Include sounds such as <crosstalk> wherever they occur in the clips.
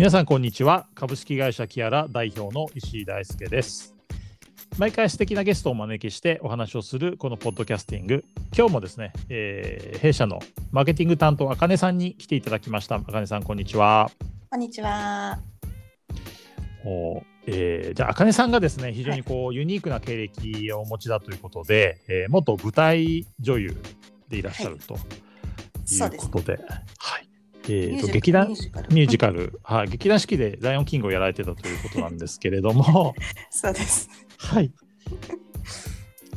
皆さんこんにちは。株式会社キアラ代表の石井大輔です。毎回素敵なゲストをお招きしてお話をするこのポッドキャスティング。今日もですね、えー、弊社のマーケティング担当あかねさんに来ていただきました。あかねさんこんにちは。こんにちは。おえー、じゃあ、あかねさんがですね、非常にこう、はい、ユニークな経歴をお持ちだということで、えー、元舞台女優でいらっしゃるということで、はい、えーと、劇団ミュージカル、はい、劇団四季でライオンキングをやられてたということなんですけれども。<laughs> そうです。はい、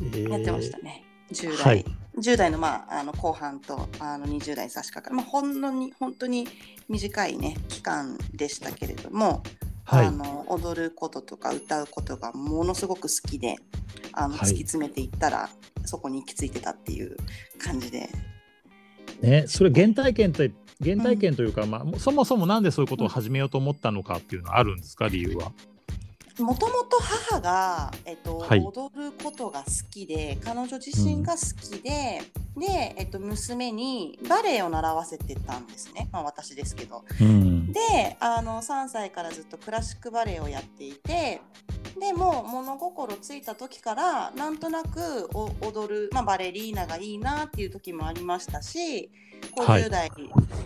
えー、やってましたね。10代、はい、10代の,、まあ、あの後半とあの20代差し掛かる、まあ、ほんのに本当に短いね期間でしたけれども、はい、あの踊ることとか歌うことがものすごく好きであの、突き詰めていったらそこに行き着いてたっていう感じで。ね、それ原体験って原体験というか、うん、まあ、そもそもなんでそういうことを始めようと思ったのかっていうのはあるんですか？理由は。もともと母が、えっと、はい、踊ることが好きで彼女自身が好きで、うん、で、えっと、娘にバレエを習わせてたんですね、まあ、私ですけど。うん、であの3歳からずっとクラシックバレエをやっていてでも物心ついた時からなんとなく踊る、まあ、バレリーナがいいなっていう時もありましたし50代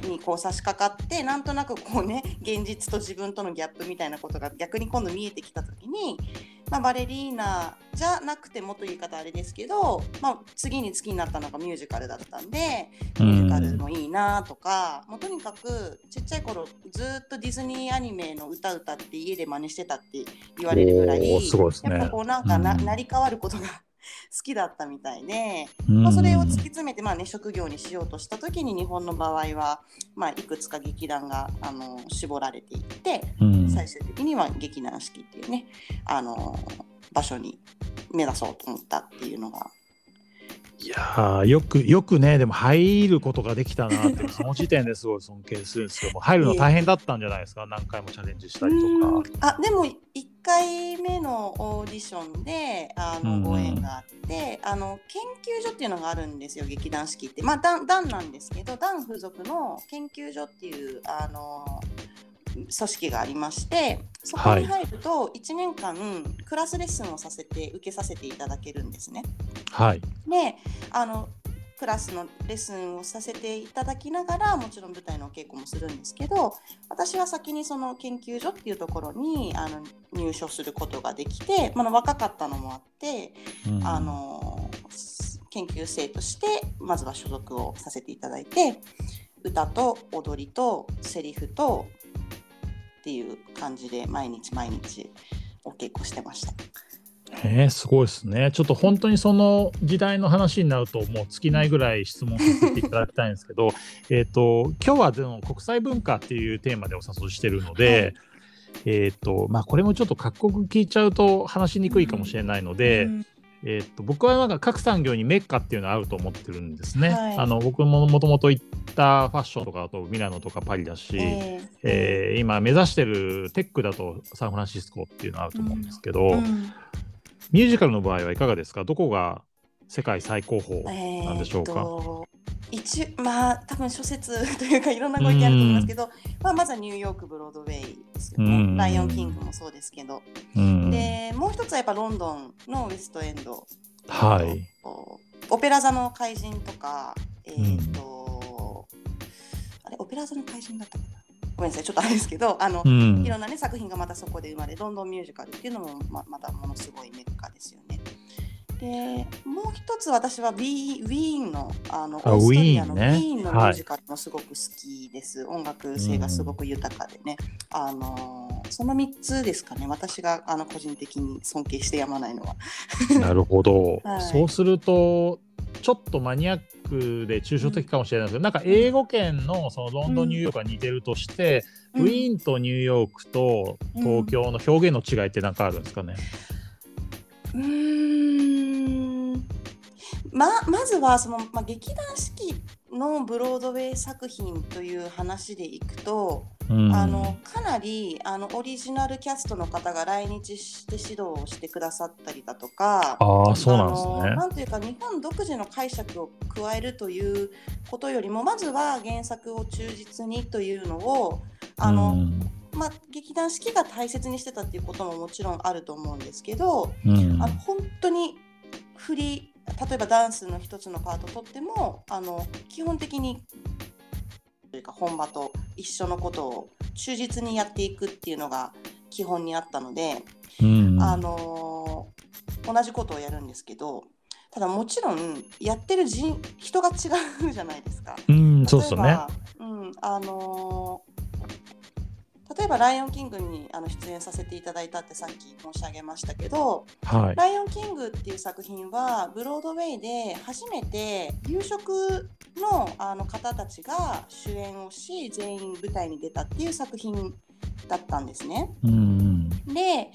にこう差し掛かって、はい、なんとなくこうね現実と自分とのギャップみたいなことが逆に今度見えてきた時に、まあ、バレリーナじゃなくてもという言い方あれですけど、まあ、次に好きになったのがミュージカルだったんでミュージカルもいいなとかもうとにかくちっちゃい頃ずっとディズニーアニメの歌歌って家で真似してたって言われるぐらい、ね、やっぱこうなんかな、成り代わることが好 <laughs> きだったみたいで、まあ、それを突き詰めて、まあね、職業にしようとした時に日本の場合は、まあ、いくつか劇団があの絞られていって、最終的には劇団四季っていうねあの場所に目指そうと思ったっていうのがいやよくよくねでも入ることができたなってその時点ですごい尊敬するんですけど <laughs> も入るの大変だったんじゃないですか？何回もチャレンジしたりとか。あでも1回目のオーディションであのご縁があって、あの研究所っていうのがあるんですよ劇団四季って。まあ団なんですけど団付属の研究所っていうあの組織がありましてそこに入ると1年間クラスレッスンをさせて受けさせていただけるんですね。はい、であのクラスのレッスンをさせていただきながらもちろん舞台のお稽古もするんですけど私は先にその研究所っていうところにあの入所することができて、まあ、若かったのもあって、うん、あの研究生としてまずは所属をさせていただいて歌と踊りとセリフとっていう感じで毎日毎日お稽古してました。えー、すごいですね。ちょっと本当にその時代の話になるともう尽きないぐらい質問させていただきたいんですけど、<laughs> えっと今日はでも国際文化っていうテーマでお誘いしてるので、はい、えっとまあこれもちょっと各国聞いちゃうと話しにくいかもしれないので、うんえー、っと僕はなんか各産業にメッカっていうのはあると思ってるんですね。はい、あの僕ももともと行ったファッションとかだとミラノとかパリだし、えー、えー、今目指してるテックだとサンフランシスコっていうのはあると思うんですけど、うん。うん、ミュージカルの場合はいかがですか？どこが世界最高峰なんでしょうか、えー一まあ多分諸説というかいろんなご意見あると思いますけど、まあ、まずはニューヨークブロードウェイですよね、ライオンキングもそうですけど、でもう一つはやっぱロンドンのウエストエンド、はい、オペラ座の怪人とか、えーと、うん、あれオペラ座の怪人だったかな？ごめんなさいちょっとあれですけどあの、うん、いろんな、ね、作品がまたそこで生まれロンドンミュージカルっていうのもままたものすごい。でもう一つ私はウィーンのあのオーストリアのウィーンのミュージカルもすごく好きです、はい、音楽性がすごく豊かでね、うん、あのその3つですかね。私があの個人的に尊敬してやまないのは。なるほど、<laughs> はい、そうするとちょっとマニアックで抽象的かもしれないですけど、うん、なんか英語圏のそのロンドン、ニューヨークが似てるとして、うん、ウィーンとニューヨークと東京の表現の違いって何かあるんですかね、うんままずはその、まあ、劇団四季のブロードウェイ作品という話でいくと、うん、あのかなりあのオリジナルキャストの方が来日して指導をしてくださったりだとかあそうなんですね。なんというか日本独自の解釈を加えるということよりもまずは原作を忠実にというのをあの、うん。まあ、劇団四季が大切にしてたっていうことももちろんあると思うんですけど、うん、あの本当に振り例えばダンスの一つのパートとってもあの基本的にというか本場と一緒のことを忠実にやっていくっていうのが基本にあったので、うん、あの同じことをやるんですけどただもちろんやってる人人が違うじゃないですか。うん、そうですね。うん、あの例えば「ライオンキングに」あの出演させていただいたってさっき申し上げましたけど「はい、ライオンキング」っていう作品はブロードウェイで初めて夕食のあの方たちが主演をし全員舞台に出たっていう作品だったんですね。うん、で、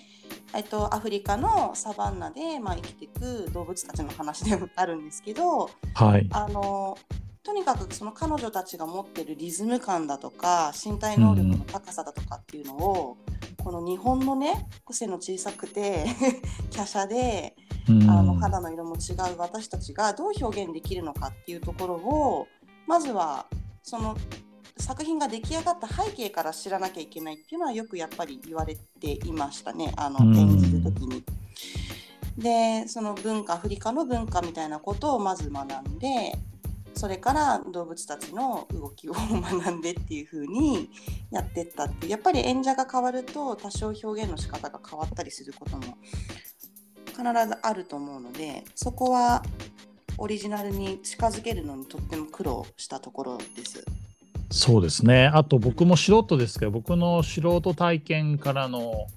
えっと、アフリカのサバンナで、まあ、生きていく動物たちの話でもあるんですけど、はい、あのとにかくその彼女たちが持ってるリズム感だとか身体能力の高さだとかっていうのを、うん、この日本のね背の小さくて <laughs> 華奢で、うん、あの肌の色も違う私たちがどう表現できるのかっていうところをまずはその作品が出来上がった背景から知らなきゃいけないっていうのはよくやっぱり言われていましたねあの演じる時に。でその文化アフリカの文化みたいなことをまず学んでそれから動物たちの動きを学んでっていう風にやってったってやっぱり演者が変わると多少表現の仕方が変わったりすることも必ずあると思うのでそこはオリジナルに近づけるのにとっても苦労したところです。そうですねあと僕も素人ですけど僕の素人体験からの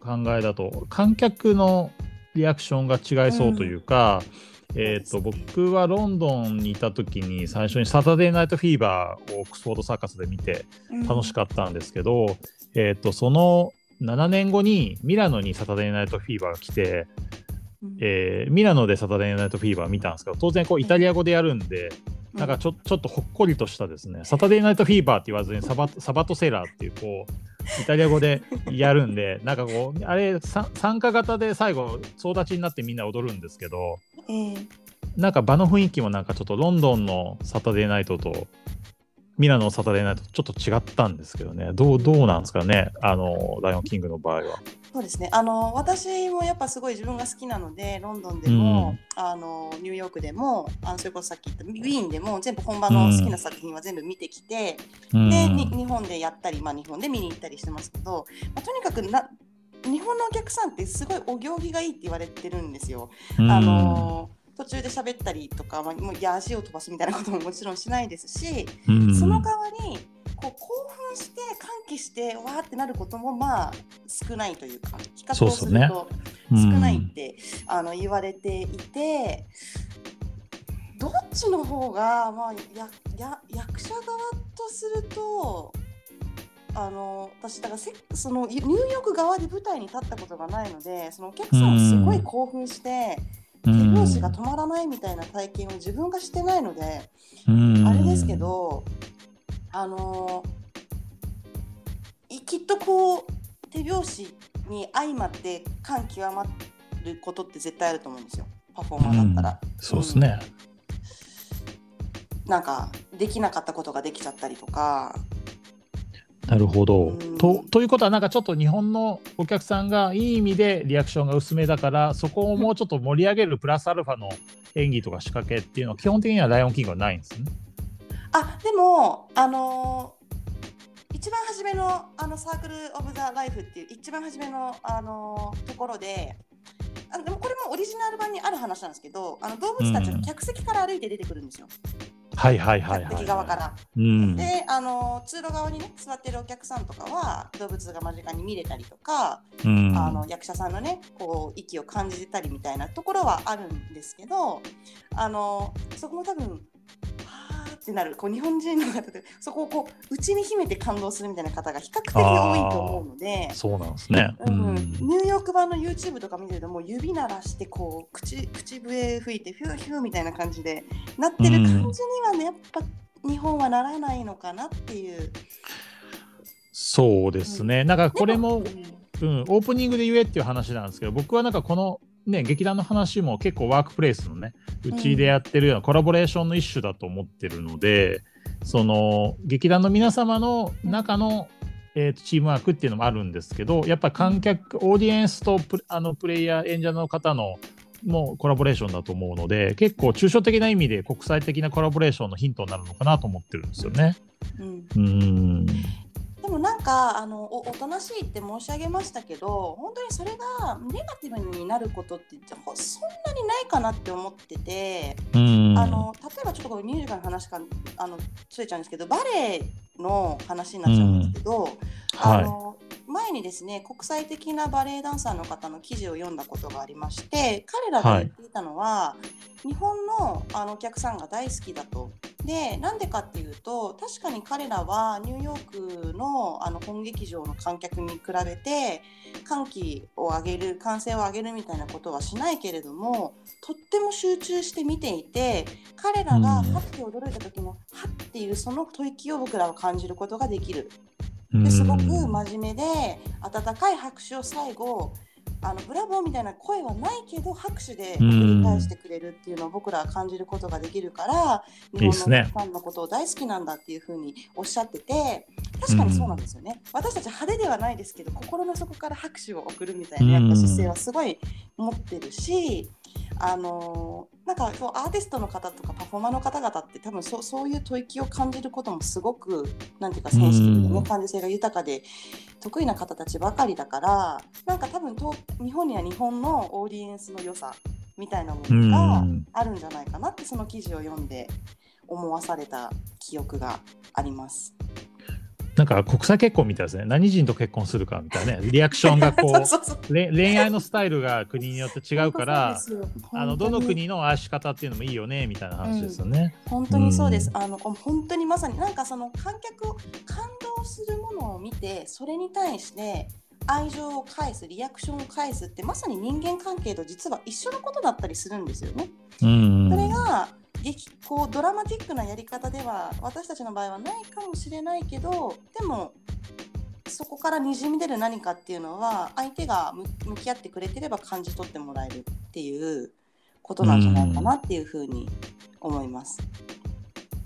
考えだと観客のリアクションが違いそうというか、うんえーと、僕はロンドンにいた時に最初に「サタデーナイトフィーバー」をオックスフォードサーカスで見て楽しかったんですけど、うん、えーと、その7年後にミラノに「サタデーナイトフィーバー」が来て、うん、えー、ミラノで「サタデーナイトフィーバー」見たんですけど当然こうイタリア語でやるんで、うん、なんかちょちょっとほっこりとしたですね「サタデーナイトフィーバー」って言わずにサバ「サバトセラー」っていうこうイタリア語でやるんでなんかこうあれ参加型で最後総立ちになってみんな踊るんですけど、えー、なんか場の雰囲気もなんかちょっとロンドンのサタデーナイトとミラノのサタデーナイトとちょっと違ったんですけどね。どうどうなんですかね？あのライオンキングの場合は。そうですね。あの私もやっぱすごい自分が好きなのでロンドンでも、うん、あのニューヨークでもあのそれこそさっき言ったウィーンでも全部本場の好きな作品は全部見てきて、うん、で日本でやったり、まあ、日本で見に行ったりしてますけど、まあ、とにかくな日本のお客さんってすごいお行儀がいいって言われてるんですよ。うん、あの途中で喋ったりとか、まあ、もういや足を飛ばすみたいなことももちろんしないですし、その代わりこう興奮して歓喜してわーってなることもまあ少ないというか比較をすると少ないって、ね。うん、あの言われていてどっちの方がまあやや役者側とするとあの私だからせそのニューヨーク側で舞台に立ったことがないのでそのお客さんすごい興奮して。手拍子が止まらないみたいな体験を自分がしてないので、あれですけどあのきっとこう手拍子に相まって感極まることって絶対あると思うんですよパフォーマーだったら。うん、そうですね、うん、なんかできなかったことができちゃったりとか。なるほど、うん、と。ということはなんかちょっと日本のお客さんがいい意味でリアクションが薄めだからそこをもうちょっと盛り上げるプラスアルファの演技とか仕掛けっていうのは基本的には「ライオンキング」はないんですね。あでもあのー、一番初めのあのサークル・オブ・ザ・ライフっていう一番初めの、あのー、ところであでもこれもオリジナル版にある話なんですけどあの動物たちが客席から歩いて出てくるんですよ。はいはいはいはい、側から。うん、であの通路側にね座ってるお客さんとかは動物が間近に見れたりとか、うん、あの役者さんのねこう息を感じてたりみたいなところはあるんですけどあのそこも多分ってなるこう日本人の方でそこをこう内に秘めて感動するみたいな方が比較的多いと思うので。そうなんですね、うん、ニューヨーク版の YouTube とか見てるともう指鳴らしてこう口口笛吹いてフューフューみたいな感じでなってる感じにはね、やっぱ日本はならないのかなっていう。そうですね、うん、なんかこれも、うん、オープニングで言えっていう話なんですけど僕はなんかこのね、劇団の話も結構ワークプレイスのねうちでやってるようなコラボレーションの一種だと思ってるので、その劇団の皆様の中の、えー、とチームワークっていうのもあるんですけどやっぱ観客オーディエンスとプあのプレイヤー演者の方のもうコラボレーションだと思うので結構抽象的な意味で国際的なコラボレーションのヒントになるのかなと思ってるんですよね。うん、うんでもなんかあのおおとなしいって申し上げましたけど本当にそれがネガティブになることってそんなにないかなって思っててあの例えばちょっとこれミュージカルの話かあのつれちゃうんですけどバレエの話になっちゃうんですけど、あの、はい。前にですね国際的なバレエダンサーの方の記事を読んだことがありまして彼らが言っていたのは、はい、日本のあのお客さんが大好きだと。でなんでかっていうと確かに彼らはニューヨークのあの本劇場の観客に比べて歓喜を上げる歓声を上げるみたいなことはしないけれどもとっても集中して見ていて彼らがハッて驚いた時のハッっていうその吐息を僕らは感じることができる。ですごく真面目で温かい拍手を最後あのブラボーみたいな声はないけど拍手で繰り返してくれるっていうのを僕らは感じることができるから日本のファンのことを大好きなんだっていうふうにおっしゃってて確かにそうなんですよね、私たち派手ではないですけど心の底から拍手を送るみたいなやっぱ姿勢はすごい持ってるしあのなんかそうアーティストの方とかパフォーマーの方々って多分そそういう吐息を感じることもすごくなんていうかセンシティブでね感受性が豊かで得意な方たちばかりだからなんか多分と日本には日本のオーディエンスの良さみたいなものがあるんじゃないかなってその記事を読んで思わされた記憶があります。なんか国際結婚みたいですね。何人と結婚するかみたいなね。リアクションがこう <laughs> 恋愛のスタイルが国によって違うから、<laughs> あのどの国の愛し方っていうのもいいよねみたいな話ですよね。うん、本当にそうです。うん、あの本当にまさになんかその観客を感動するものを見て、それに対して愛情を返す、リアクションを返すってまさに人間関係と実は一緒のことだったりするんですよね。うん、それが劇こうドラマティックなやり方では私たちの場合はないかもしれないけどでもそこからにじみ出る何かっていうのは相手が向き合ってくれてれば感じ取ってもらえるっていうことなんじゃないかなっていうふうに思います。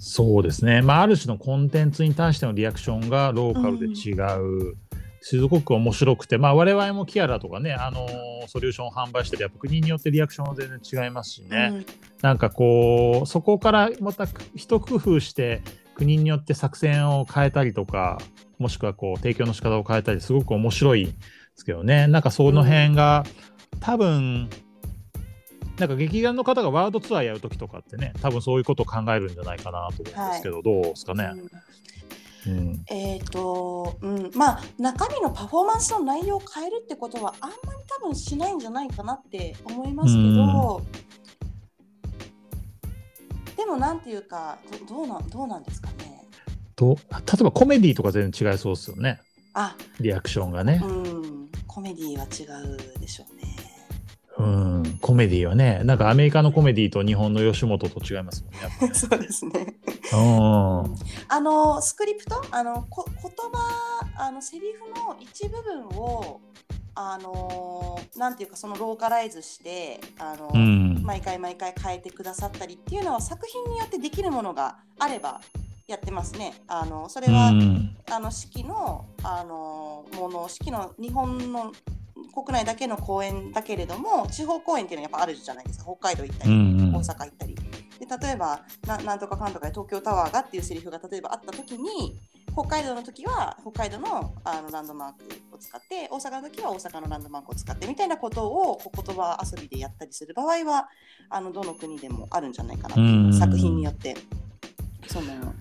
そうですね、まあ、ある種のコンテンツに対してのリアクションがローカルで違う。うんすごく面白くて、まあ、我々もキアラとかね、あのー、ソリューションを販売してて、やっぱ国によってリアクションは全然違いますしね、うん、なんかこう、そこからまた一工夫して、国によって作戦を変えたりとか、もしくはこう提供の仕方を変えたり、すごく面白いですけどね、なんかその辺が、うん、多分なんか劇団の方がワールドツアーやるときとかってね、多分そういうことを考えるんじゃないかなと思うんですけど、はい、どうですかね。うんうん、えっ、ー、と、うん、まあ中身のパフォーマンスの内容を変えるってことはあんまり多分しないんじゃないかなって思いますけど、うん、でもなんていうかどうなんどうなんですかね。と例えばコメディとか全然違いそうですよね。あリアクションがね。うん、コメディは違うでしょうね。うん、コメディはね、なんかアメリカのコメディと日本の吉本と違いますもんね。ね <laughs> そうですね。あのスクリプト、あのこ言葉、あのセリフの一部分をあのなんていうかそのローカライズしてあの、うん、毎回毎回変えてくださったりっていうのは作品によってできるものがあればやってますね。あのそれは、うん、あの式のあのもの式の日本の国内だけの公演だけれども地方公演っていうのはやっぱあるじゃないですか。北海道行ったり、うんうん、大阪行ったり。で例えばななんとかかんとかで東京タワーがっていうセリフが例えばあった時に北海道の時は北海道のあのランドマークを使って大阪の時は大阪のランドマークを使ってみたいなことを言葉遊びでやったりする場合はあのどの国でもあるんじゃないかなっていう作品によってその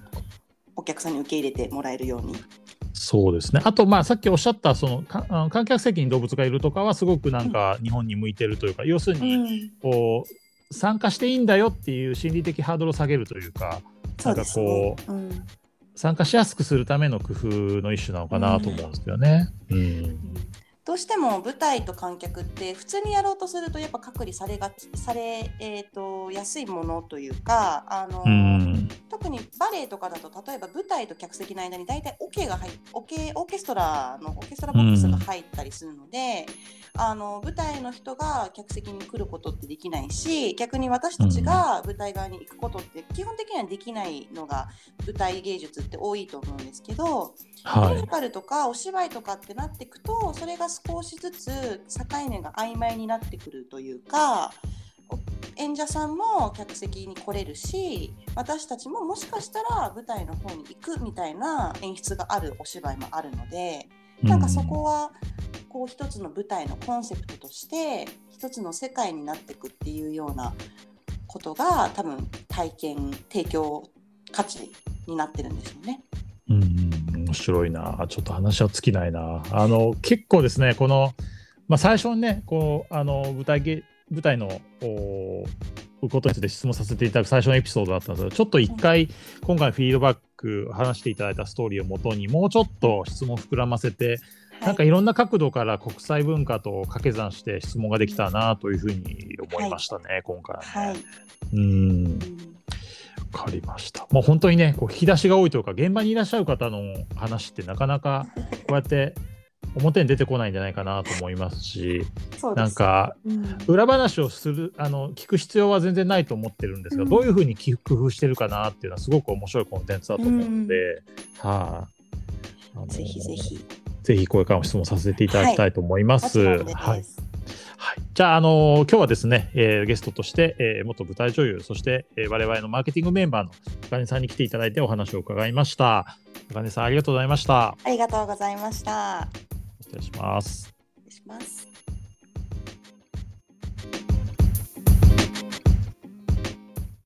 お客さんに受け入れてもらえるようにそうですね。あと、まあ、さっきおっしゃった、その、観客席に動物がいるとかは、すごくなんか、日本に向いてるというか、うん、要するに、こう、参加していいんだよっていう心理的ハードルを下げるというか、なんかこう、うん、参加しやすくするための工夫の一種なのかなと思うんですけどね。うん、うん。どうしても舞台と観客って普通にやろうとするとやっぱ隔離されがされ、えーと、とやすいものというかあの、うん、特特にバレエとかだと例えば舞台と客席の間に大体オ、ケが入オケオーケストラのオーケストラボックスが入ったりするので、うん、あの舞台の人が客席に来ることってできないし逆に私たちが舞台側に行くことって基本的にはできないのが舞台芸術って多いと思うんですけど、はい、ミュージカルとかお芝居とかってなっていくとそれが少しずつ境目が曖昧になってくるというか。演者さんも客席に来れるし私たちももしかしたら舞台の方に行くみたいな演出があるお芝居もあるのでなんかそこはこう一つの舞台のコンセプトとして一つの世界になっていくっていうようなことが多分体験提供価値になってるんですよね。うん面白いな。ちょっと話は尽きないな。あの結構ですねこの、まあ、最初にねこうあの舞台芸舞台のことについて質問させていただく最初のエピソードだったんですけど、ちょっと一回、今回フィードバック、話していただいたストーリーをもとに、もうちょっと質問を膨らませて、なんかいろんな角度から国際文化と掛け算して質問ができたなというふうに思いましたね、はい、今回は、ね。はい、うんわかりました。もう本当にね、こう引き出しが多いというか、現場にいらっしゃる方の話ってなかなかこうやって表に出てこないんじゃないかなと思いますし、すなんか、うん、裏話をするあの聞く必要は全然ないと思ってるんですが、うん、どういうふうに工夫してるかなっていうのはすごく面白いコンテンツだと思うので、はあ、ぜひぜひ。ぜひこれからも質問させていただきたいと思います。はい、はい。はい、じゃあ、あのー、今日はですね、えー、ゲストとして、えー、元舞台女優、そして、えー、我々のマーケティングメンバーの高根さんに来ていただいてお話を伺いました。高根さん、ありがとうございました。ありがとうございました。失礼します。失礼します。